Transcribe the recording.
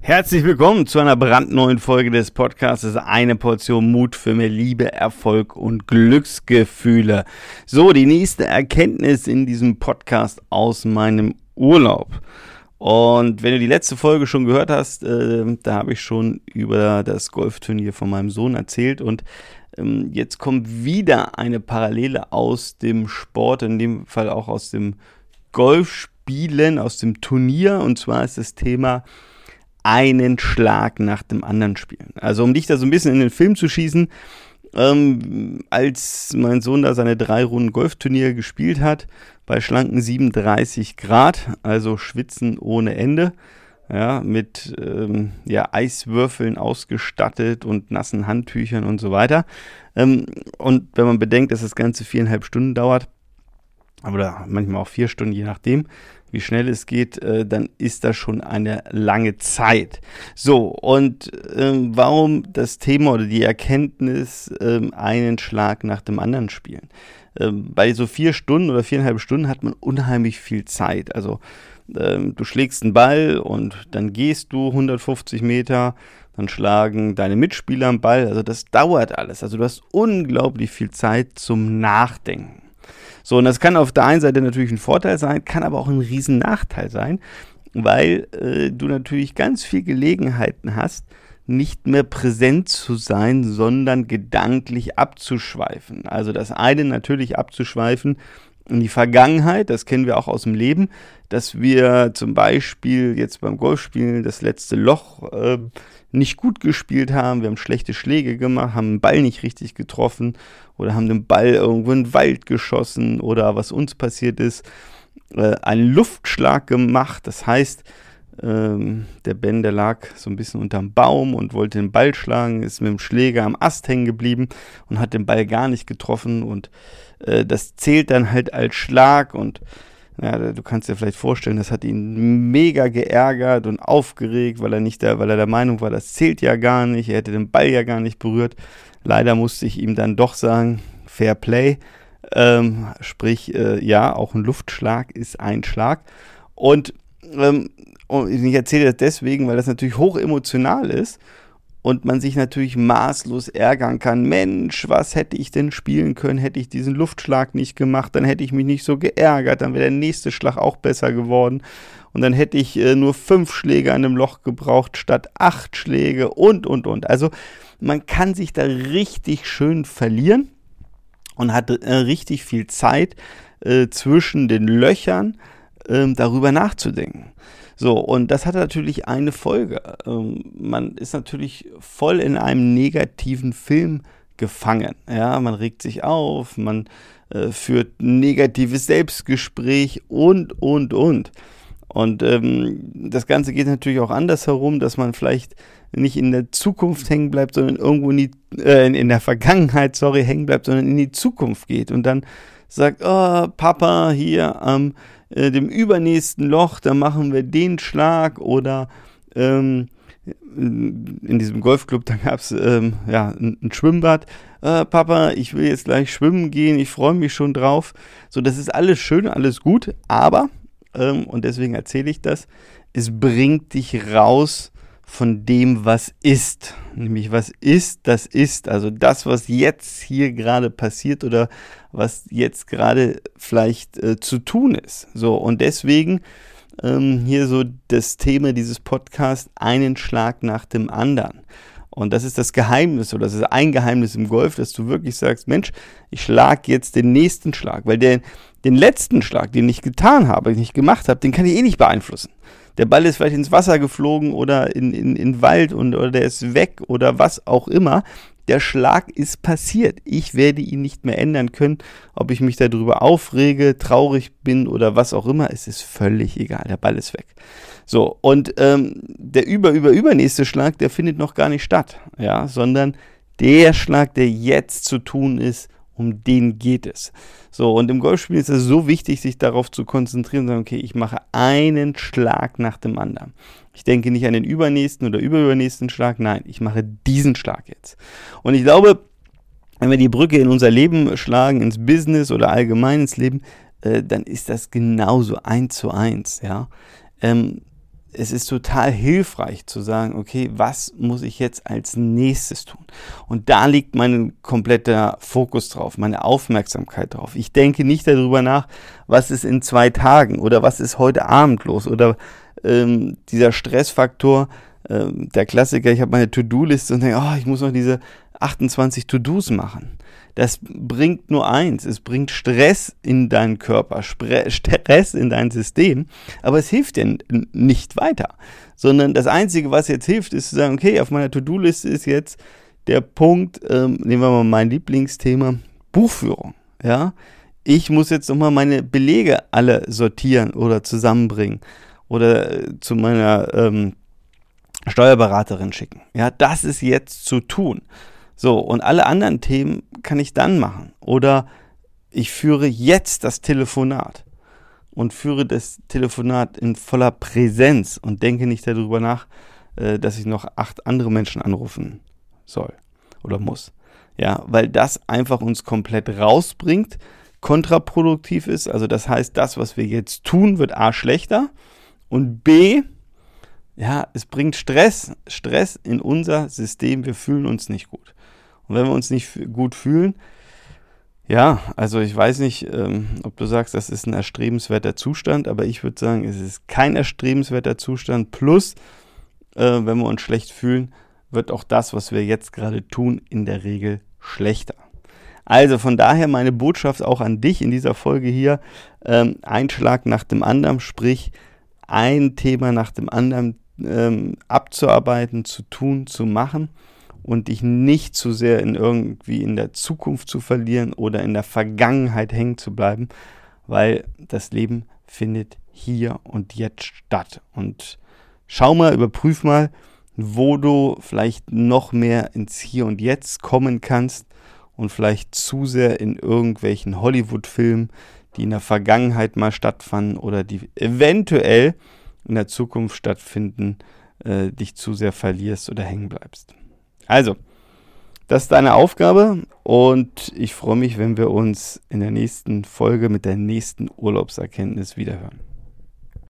Herzlich willkommen zu einer brandneuen Folge des Podcasts. Eine Portion Mut für mehr Liebe, Erfolg und Glücksgefühle. So, die nächste Erkenntnis in diesem Podcast aus meinem Urlaub. Und wenn du die letzte Folge schon gehört hast, äh, da habe ich schon über das Golfturnier von meinem Sohn erzählt und ähm, jetzt kommt wieder eine Parallele aus dem Sport, in dem Fall auch aus dem Golfspielen, aus dem Turnier und zwar ist das Thema einen Schlag nach dem anderen spielen. Also um dich da so ein bisschen in den Film zu schießen, ähm, als mein Sohn da seine drei Runden Golfturnier gespielt hat, bei schlanken 37 Grad, also Schwitzen ohne Ende, ja, mit ähm, ja, Eiswürfeln ausgestattet und nassen Handtüchern und so weiter. Ähm, und wenn man bedenkt, dass das Ganze viereinhalb Stunden dauert, oder manchmal auch vier Stunden, je nachdem, wie schnell es geht, äh, dann ist das schon eine lange Zeit. So, und ähm, warum das Thema oder die Erkenntnis ähm, einen Schlag nach dem anderen spielen? Ähm, bei so vier Stunden oder viereinhalb Stunden hat man unheimlich viel Zeit. Also ähm, du schlägst einen Ball und dann gehst du 150 Meter, dann schlagen deine Mitspieler einen Ball. Also das dauert alles. Also du hast unglaublich viel Zeit zum Nachdenken. So, und das kann auf der einen Seite natürlich ein Vorteil sein, kann aber auch ein riesen Nachteil sein, weil äh, du natürlich ganz viel Gelegenheiten hast, nicht mehr präsent zu sein, sondern gedanklich abzuschweifen. Also das eine natürlich abzuschweifen in die Vergangenheit, das kennen wir auch aus dem Leben, dass wir zum Beispiel jetzt beim Golfspielen das letzte Loch äh, nicht gut gespielt haben, wir haben schlechte Schläge gemacht, haben den Ball nicht richtig getroffen oder haben den Ball irgendwo in den Wald geschossen oder was uns passiert ist, äh, einen Luftschlag gemacht. Das heißt, ähm, der Ben, der lag so ein bisschen unterm Baum und wollte den Ball schlagen, ist mit dem Schläger am Ast hängen geblieben und hat den Ball gar nicht getroffen und äh, das zählt dann halt als Schlag und ja, du kannst dir vielleicht vorstellen, das hat ihn mega geärgert und aufgeregt, weil er nicht der, weil er der Meinung war, das zählt ja gar nicht, er hätte den Ball ja gar nicht berührt. Leider musste ich ihm dann doch sagen, Fair Play. Ähm, sprich, äh, ja, auch ein Luftschlag ist ein Schlag. Und, ähm, und ich erzähle das deswegen, weil das natürlich hoch emotional ist und man sich natürlich maßlos ärgern kann. Mensch, was hätte ich denn spielen können, hätte ich diesen Luftschlag nicht gemacht, dann hätte ich mich nicht so geärgert, dann wäre der nächste Schlag auch besser geworden und dann hätte ich äh, nur fünf Schläge an dem Loch gebraucht statt acht Schläge und, und, und. Also man kann sich da richtig schön verlieren und hat äh, richtig viel Zeit äh, zwischen den Löchern ähm, darüber nachzudenken. So, und das hat natürlich eine Folge. Ähm, man ist natürlich voll in einem negativen Film gefangen. Ja, man regt sich auf, man äh, führt negatives Selbstgespräch und, und, und. Und ähm, das Ganze geht natürlich auch anders herum, dass man vielleicht nicht in der Zukunft hängen bleibt, sondern irgendwo in, die, äh, in der Vergangenheit, sorry, hängen bleibt, sondern in die Zukunft geht und dann sagt, oh, Papa, hier am äh, dem übernächsten Loch, da machen wir den Schlag oder ähm, in diesem Golfclub, da gab es ähm, ja, ein, ein Schwimmbad. Äh, Papa, ich will jetzt gleich schwimmen gehen, ich freue mich schon drauf. So, das ist alles schön, alles gut, aber, ähm, und deswegen erzähle ich das, es bringt dich raus von dem, was ist. Nämlich, was ist, das ist. Also das, was jetzt hier gerade passiert oder was jetzt gerade vielleicht äh, zu tun ist. So, und deswegen ähm, hier so das Thema dieses Podcasts, einen Schlag nach dem anderen. Und das ist das Geheimnis oder das ist ein Geheimnis im Golf, dass du wirklich sagst, Mensch, ich schlag jetzt den nächsten Schlag, weil der, den letzten Schlag, den ich getan habe, den ich gemacht habe, den kann ich eh nicht beeinflussen der Ball ist vielleicht ins Wasser geflogen oder in, in, in Wald und, oder der ist weg oder was auch immer. Der Schlag ist passiert. Ich werde ihn nicht mehr ändern können. Ob ich mich darüber aufrege, traurig bin oder was auch immer, es ist völlig egal. Der Ball ist weg. So, und ähm, der über, über, übernächste Schlag, der findet noch gar nicht statt. Ja, sondern der Schlag, der jetzt zu tun ist, um den geht es. So, und im Golfspiel ist es so wichtig, sich darauf zu konzentrieren und sagen, okay, ich mache einen Schlag nach dem anderen. Ich denke nicht an den übernächsten oder überübernächsten Schlag, nein, ich mache diesen Schlag jetzt. Und ich glaube, wenn wir die Brücke in unser Leben schlagen, ins Business oder allgemein ins Leben, äh, dann ist das genauso eins zu eins, ja. Ähm, es ist total hilfreich zu sagen, okay, was muss ich jetzt als nächstes tun? Und da liegt mein kompletter Fokus drauf, meine Aufmerksamkeit drauf. Ich denke nicht darüber nach, was ist in zwei Tagen oder was ist heute Abend los oder ähm, dieser Stressfaktor, ähm, der Klassiker, ich habe meine To-Do-Liste und denke, oh, ich muss noch diese 28 To-Dos machen. Das bringt nur eins, es bringt Stress in deinen Körper, Stress in dein System, aber es hilft dir nicht weiter, sondern das Einzige, was jetzt hilft, ist zu sagen, okay, auf meiner To-Do-Liste ist jetzt der Punkt, ähm, nehmen wir mal mein Lieblingsthema, Buchführung, ja. Ich muss jetzt nochmal meine Belege alle sortieren oder zusammenbringen oder äh, zu meiner ähm, Steuerberaterin schicken. Ja, das ist jetzt zu tun. So, und alle anderen Themen kann ich dann machen. Oder ich führe jetzt das Telefonat und führe das Telefonat in voller Präsenz und denke nicht darüber nach, äh, dass ich noch acht andere Menschen anrufen soll oder muss. Ja, weil das einfach uns komplett rausbringt, kontraproduktiv ist. Also das heißt, das, was wir jetzt tun, wird A schlechter und B, ja, es bringt Stress, Stress in unser System. Wir fühlen uns nicht gut. Und wenn wir uns nicht gut fühlen, ja, also ich weiß nicht, ähm, ob du sagst, das ist ein erstrebenswerter Zustand, aber ich würde sagen, es ist kein erstrebenswerter Zustand. Plus, äh, wenn wir uns schlecht fühlen, wird auch das, was wir jetzt gerade tun, in der Regel schlechter. Also von daher meine Botschaft auch an dich in dieser Folge hier, ähm, ein Schlag nach dem anderen, sprich ein Thema nach dem anderen ähm, abzuarbeiten, zu tun, zu machen und dich nicht zu sehr in irgendwie in der Zukunft zu verlieren oder in der Vergangenheit hängen zu bleiben, weil das Leben findet hier und jetzt statt. Und schau mal, überprüf mal, wo du vielleicht noch mehr ins Hier und Jetzt kommen kannst und vielleicht zu sehr in irgendwelchen Hollywood-Filmen, die in der Vergangenheit mal stattfanden oder die eventuell in der Zukunft stattfinden, äh, dich zu sehr verlierst oder hängen bleibst. Also, das ist deine Aufgabe und ich freue mich, wenn wir uns in der nächsten Folge mit der nächsten Urlaubserkenntnis wiederhören.